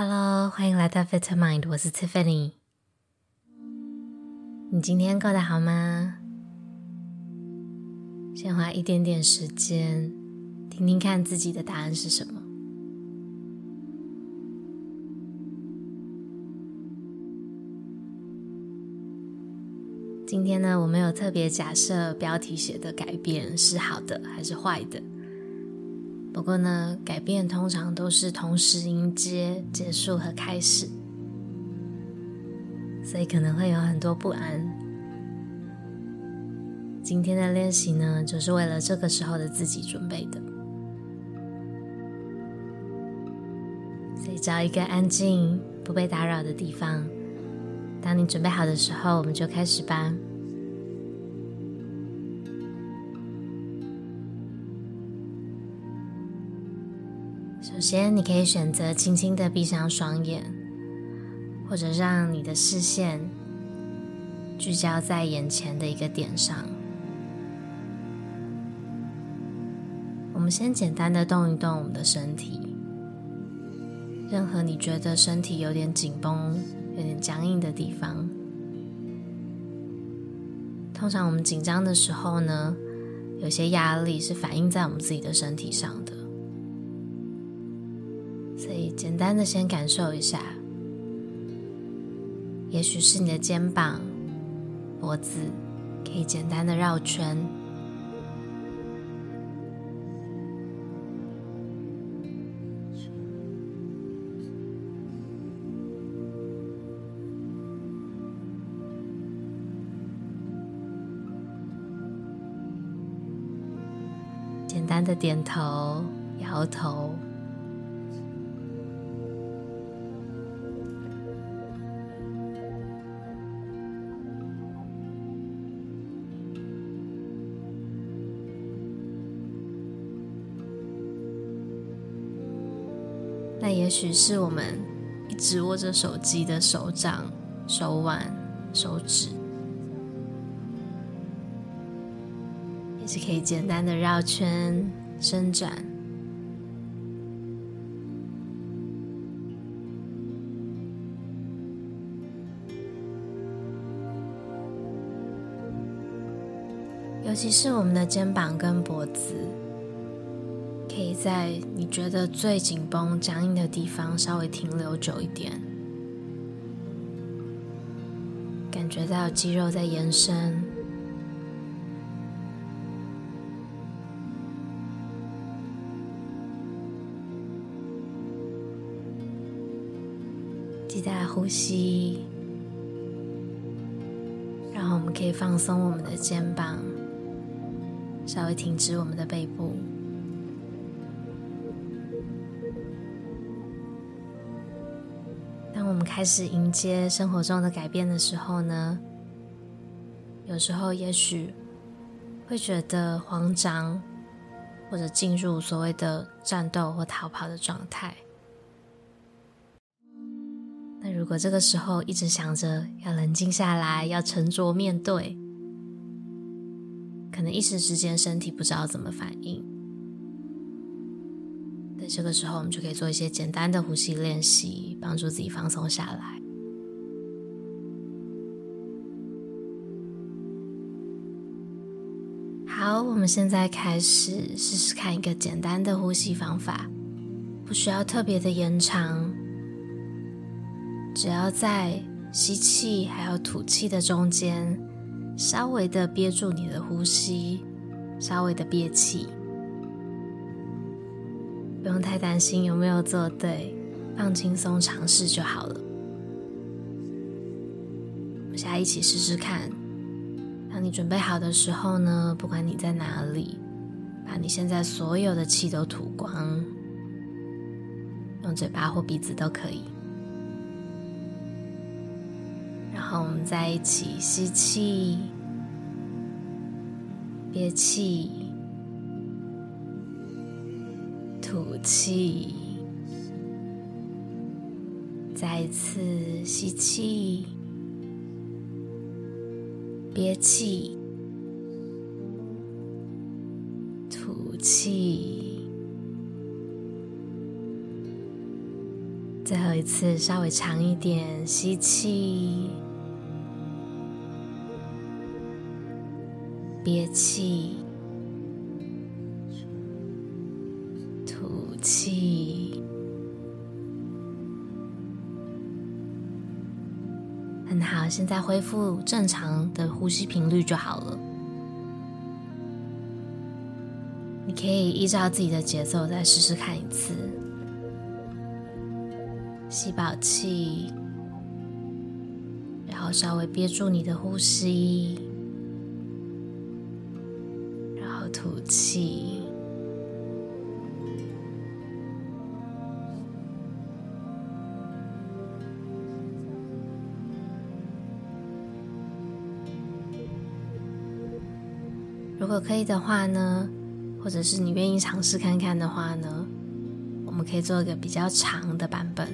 Hello，欢迎来到 Fit Mind，我是 Tiffany。你今天过得好吗？先花一点点时间，听听看自己的答案是什么。今天呢，我没有特别假设标题写的改变是好的还是坏的。不过呢，改变通常都是同时迎接结束和开始，所以可能会有很多不安。今天的练习呢，就是为了这个时候的自己准备的。所以找一个安静、不被打扰的地方。当你准备好的时候，我们就开始吧。首先，你可以选择轻轻的闭上双眼，或者让你的视线聚焦在眼前的一个点上。我们先简单的动一动我们的身体，任何你觉得身体有点紧绷、有点僵硬的地方。通常我们紧张的时候呢，有些压力是反映在我们自己的身体上的。简单的先感受一下，也许是你的肩膀、脖子，可以简单的绕圈。简单的点头、摇头。那也许是我们一直握着手机的手掌、手腕、手指，也是可以简单的绕圈、伸展。尤其是我们的肩膀跟脖子。可以在你觉得最紧绷、僵硬的地方稍微停留久一点，感觉到肌肉在延伸。记得呼吸，然后我们可以放松我们的肩膀，稍微挺直我们的背部。开始迎接生活中的改变的时候呢，有时候也许会觉得慌张，或者进入所谓的战斗或逃跑的状态。那如果这个时候一直想着要冷静下来，要沉着面对，可能一时之间身体不知道怎么反应。在这个时候，我们就可以做一些简单的呼吸练习，帮助自己放松下来。好，我们现在开始试试看一个简单的呼吸方法，不需要特别的延长，只要在吸气还有吐气的中间，稍微的憋住你的呼吸，稍微的憋气。不用太担心有没有做对，放轻松尝试就好了。我们现在一起试试看。当你准备好的时候呢，不管你在哪里，把你现在所有的气都吐光，用嘴巴或鼻子都可以。然后我们再一起吸气，憋气。吐气，再一次吸气，憋气，吐气，最后一次，稍微长一点，吸气，憋气，现在恢复正常的呼吸频率就好了。你可以依照自己的节奏再试试看一次。吸饱气，然后稍微憋住你的呼吸，然后吐气。如果可以的话呢，或者是你愿意尝试看看的话呢，我们可以做一个比较长的版本。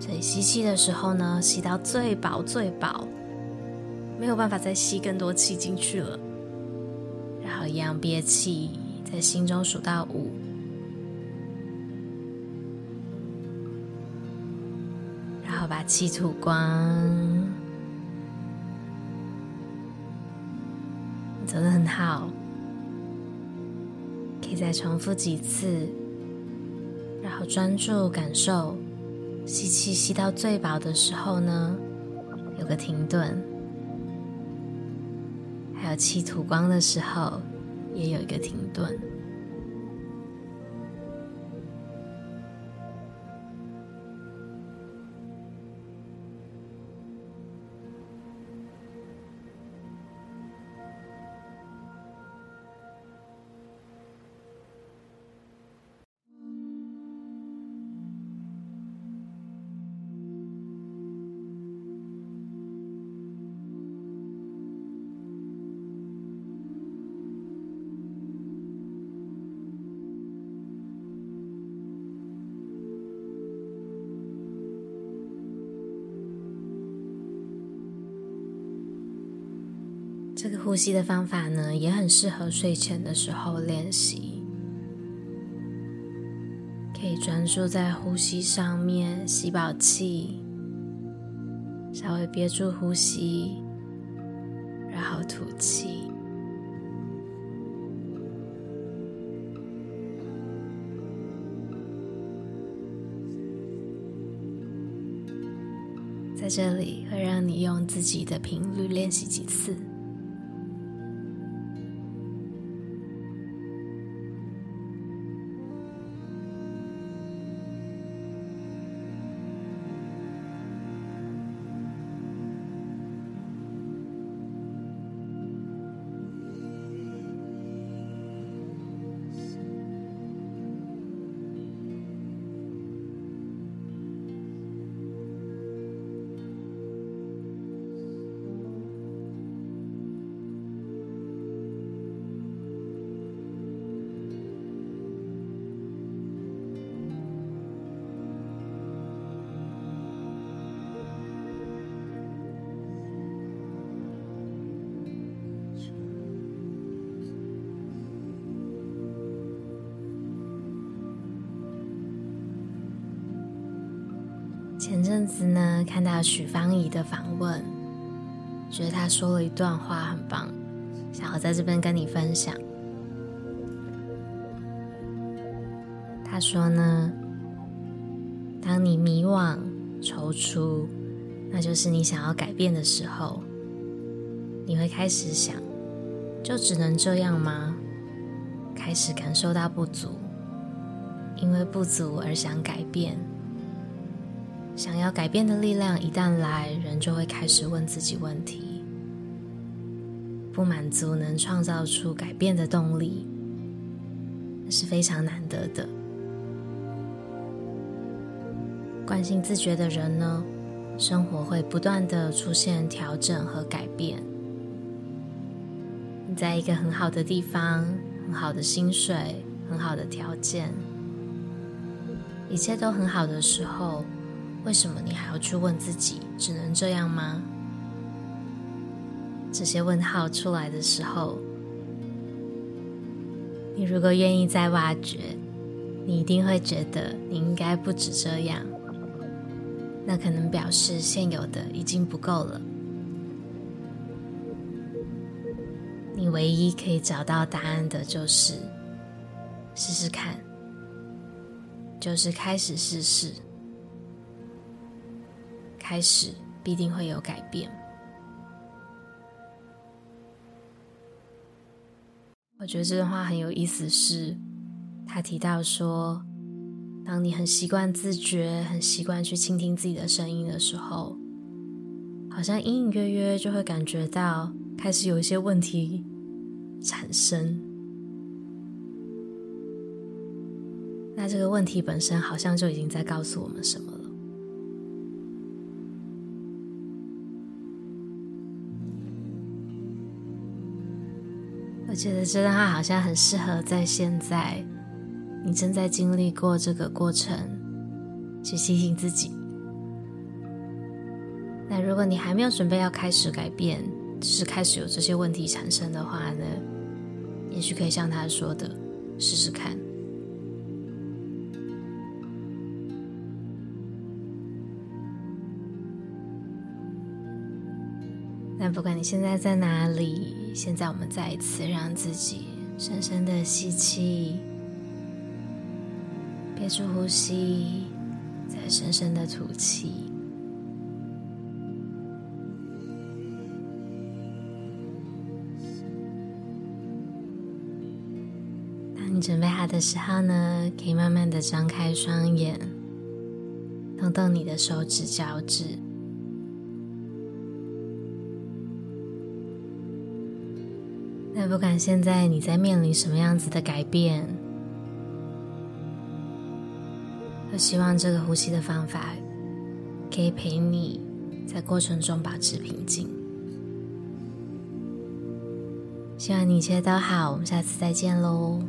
所以吸气的时候呢，吸到最饱最饱，没有办法再吸更多气进去了。然后一样憋气，在心中数到五，然后把气吐光。走的很好，可以再重复几次，然后专注感受。吸气吸到最饱的时候呢，有个停顿；还有气吐光的时候，也有一个停顿。这个呼吸的方法呢，也很适合睡前的时候练习。可以专注在呼吸上面，吸饱气，稍微憋住呼吸，然后吐气。在这里会让你用自己的频率练习几次。前阵子呢，看到许芳宜的访问，觉得她说了一段话很棒，想要在这边跟你分享。她说呢，当你迷惘、踌躇，那就是你想要改变的时候。你会开始想，就只能这样吗？开始感受到不足，因为不足而想改变。想要改变的力量一旦来，人就会开始问自己问题。不满足能创造出改变的动力，是非常难得的。惯性自觉的人呢，生活会不断的出现调整和改变。你在一个很好的地方，很好的薪水，很好的条件，一切都很好的时候。为什么你还要去问自己，只能这样吗？这些问号出来的时候，你如果愿意再挖掘，你一定会觉得你应该不止这样，那可能表示现有的已经不够了。你唯一可以找到答案的就是试试看，就是开始试试，开始必定会有改变。我觉得这段话很有意思是，他提到说，当你很习惯自觉、很习惯去倾听自己的声音的时候，好像隐隐约约就会感觉到开始有一些问题产生。那这个问题本身好像就已经在告诉我们什么。我觉得这段话好像很适合在现在你正在经历过这个过程去提醒自己。那如果你还没有准备要开始改变，只是开始有这些问题产生的话呢，也许可以像他说的，试试看。那不管你现在在哪里。现在，我们再一次让自己深深的吸气，憋住呼吸，再深深的吐气。当你准备好的时候呢，可以慢慢的张开双眼，动动你的手指、脚趾。但不管现在你在面临什么样子的改变，都希望这个呼吸的方法可以陪你在过程中保持平静。希望你一切都好，我们下次再见喽。